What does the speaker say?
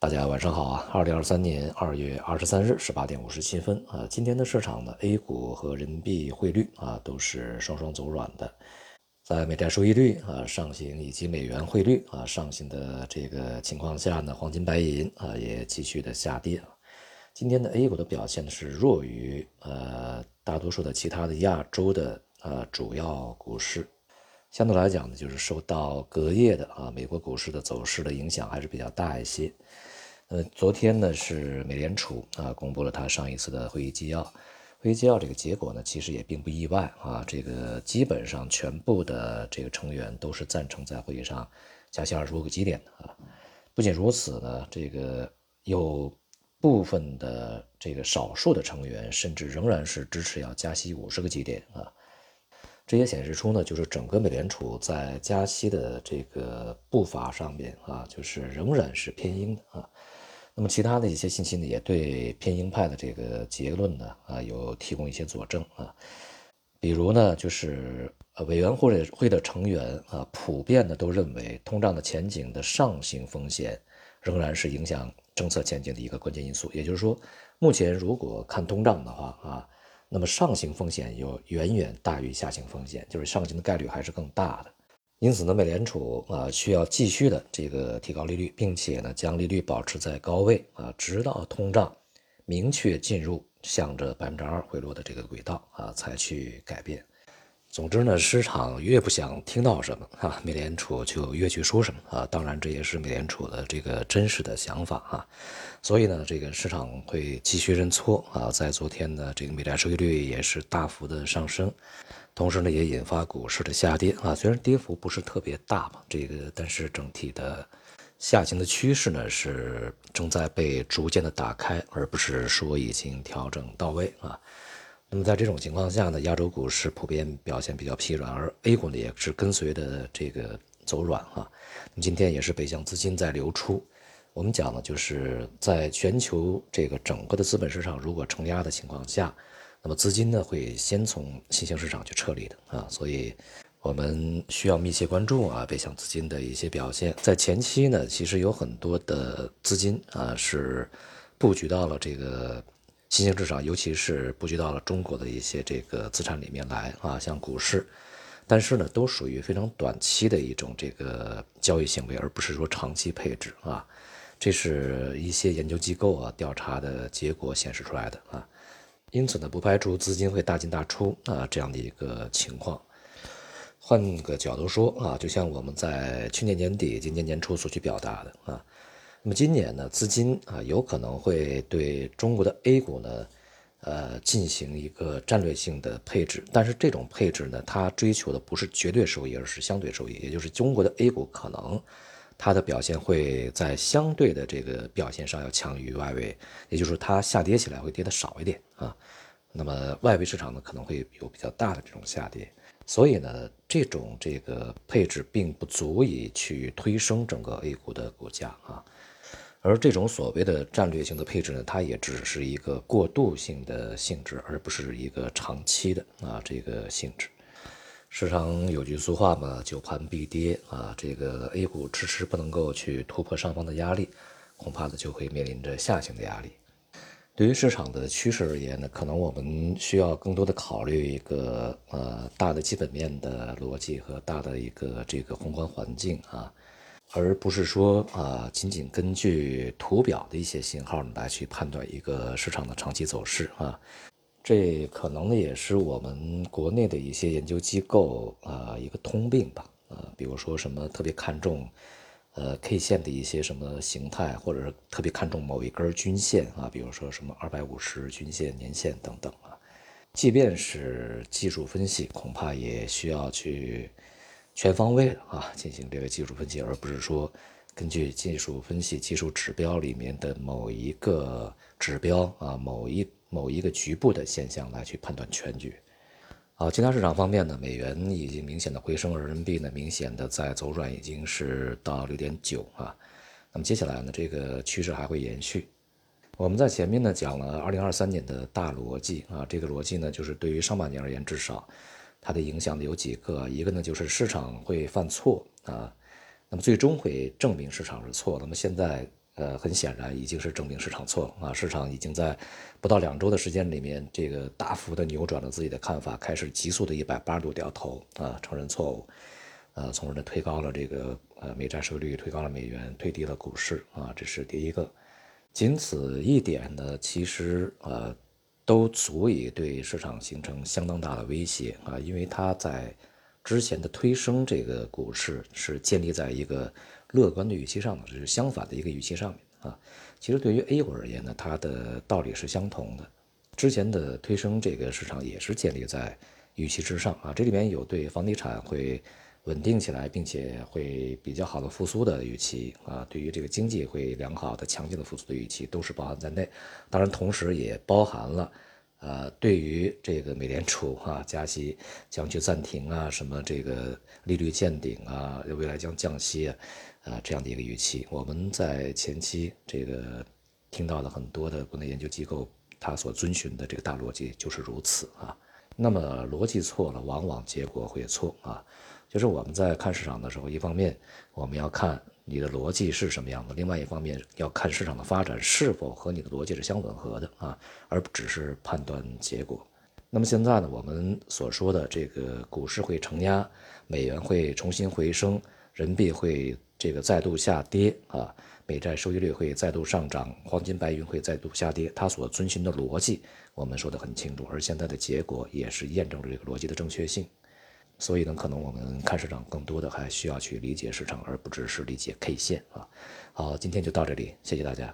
大家晚上好啊！二零二三年二月二十三日十八点五十七分啊，今天的市场呢，A 股和人民币汇率啊都是双双走软的，在美债收益率啊上行以及美元汇率啊上行的这个情况下呢，黄金、白银啊也继续的下跌。今天的 A 股的表现是弱于呃大多数的其他的亚洲的呃主要股市。相对来讲呢，就是受到隔夜的啊美国股市的走势的影响还是比较大一些。呃，昨天呢是美联储啊公布了它上一次的会议纪要，会议纪要这个结果呢其实也并不意外啊，这个基本上全部的这个成员都是赞成在会议上加息二十五个基点的啊。不仅如此呢，这个有部分的这个少数的成员甚至仍然是支持要加息五十个基点啊。这也显示出呢，就是整个美联储在加息的这个步伐上面啊，就是仍然是偏鹰的啊。那么其他的一些信息呢，也对偏鹰派的这个结论呢啊有提供一些佐证啊。比如呢，就是委员会会的成员啊，普遍的都认为通胀的前景的上行风险仍然是影响政策前景的一个关键因素。也就是说，目前如果看通胀的话啊。那么上行风险有远远大于下行风险，就是上行的概率还是更大的。因此呢，美联储啊需要继续的这个提高利率，并且呢将利率保持在高位啊，直到通胀明确进入向着百分之二回落的这个轨道啊，才去改变。总之呢，市场越不想听到什么啊，美联储就越去说什么啊。当然，这也是美联储的这个真实的想法啊。所以呢，这个市场会继续认错啊。在昨天呢，这个美债收益率也是大幅的上升，同时呢，也引发股市的下跌啊。虽然跌幅不是特别大嘛，这个但是整体的下行的趋势呢是正在被逐渐的打开，而不是说已经调整到位啊。那么在这种情况下呢，亚洲股市普遍表现比较疲软，而 A 股呢也是跟随的这个走软哈。那么今天也是北向资金在流出。我们讲呢，就是在全球这个整个的资本市场如果承压的情况下，那么资金呢会先从新兴市场去撤离的啊。所以我们需要密切关注啊北向资金的一些表现。在前期呢，其实有很多的资金啊是布局到了这个。新兴市场，尤其是布局到了中国的一些这个资产里面来啊，像股市，但是呢，都属于非常短期的一种这个交易行为，而不是说长期配置啊。这是一些研究机构啊调查的结果显示出来的啊。因此呢，不排除资金会大进大出啊这样的一个情况。换个角度说啊，就像我们在去年年底、今年年初所去表达的啊。那么今年呢，资金啊有可能会对中国的 A 股呢，呃进行一个战略性的配置，但是这种配置呢，它追求的不是绝对收益，而是相对收益，也就是中国的 A 股可能它的表现会在相对的这个表现上要强于外围，也就是它下跌起来会跌的少一点啊。那么外围市场呢可能会有比较大的这种下跌，所以呢，这种这个配置并不足以去推升整个 A 股的股价啊。而这种所谓的战略性的配置呢，它也只是一个过渡性的性质，而不是一个长期的啊这个性质。市场有句俗话嘛，久盘必跌啊，这个 A 股迟迟不能够去突破上方的压力，恐怕呢就会面临着下行的压力。对于市场的趋势而言呢，可能我们需要更多的考虑一个呃大的基本面的逻辑和大的一个这个宏观环境啊。而不是说啊，仅仅根据图表的一些信号来去判断一个市场的长期走势啊，这可能呢也是我们国内的一些研究机构啊一个通病吧啊，比如说什么特别看重呃 K 线的一些什么形态，或者是特别看重某一根均线啊，比如说什么二百五十均线、年线等等啊，即便是技术分析，恐怕也需要去。全方位啊，进行这个技术分析，而不是说根据技术分析技术指标里面的某一个指标啊，某一某一个局部的现象来去判断全局。好，其他市场方面呢，美元已经明显的回升，而人民币呢明显的在走软，已经是到六点九啊。那么接下来呢，这个趋势还会延续。我们在前面呢讲了二零二三年的大逻辑啊，这个逻辑呢就是对于上半年而言，至少。它的影响呢有几个，一个呢就是市场会犯错啊，那么最终会证明市场是错。那么现在呃，很显然已经是证明市场错了啊！市场已经在不到两周的时间里面，这个大幅的扭转了自己的看法，开始急速的一百八十度掉头啊，承认错误，呃，从而呢推高了这个呃美债收益率，推高了美元，推低了股市啊，这是第一个。仅此一点呢，其实呃都足以对市场形成相当大的威胁啊，因为它在之前的推升这个股市是建立在一个。乐观的预期上的，这是相反的一个预期上面啊。其实对于 A 股而言呢，它的道理是相同的。之前的推升这个市场也是建立在预期之上啊。这里面有对房地产会稳定起来，并且会比较好的复苏的预期啊，对于这个经济会良好的、强劲的复苏的预期都是包含在内。当然，同时也包含了。呃，对于这个美联储啊加息将去暂停啊，什么这个利率见顶啊，未来将降息啊，啊这样的一个预期，我们在前期这个听到了很多的国内研究机构，它所遵循的这个大逻辑就是如此啊。那么逻辑错了，往往结果会错啊。就是我们在看市场的时候，一方面我们要看。你的逻辑是什么样的？另外一方面要看市场的发展是否和你的逻辑是相吻合的啊，而不只是判断结果。那么现在呢，我们所说的这个股市会承压，美元会重新回升，人民币会这个再度下跌啊，美债收益率会再度上涨，黄金白银会再度下跌，它所遵循的逻辑我们说的很清楚，而现在的结果也是验证了这个逻辑的正确性。所以呢，可能我们看市场更多的还需要去理解市场，而不只是理解 K 线啊。好，今天就到这里，谢谢大家。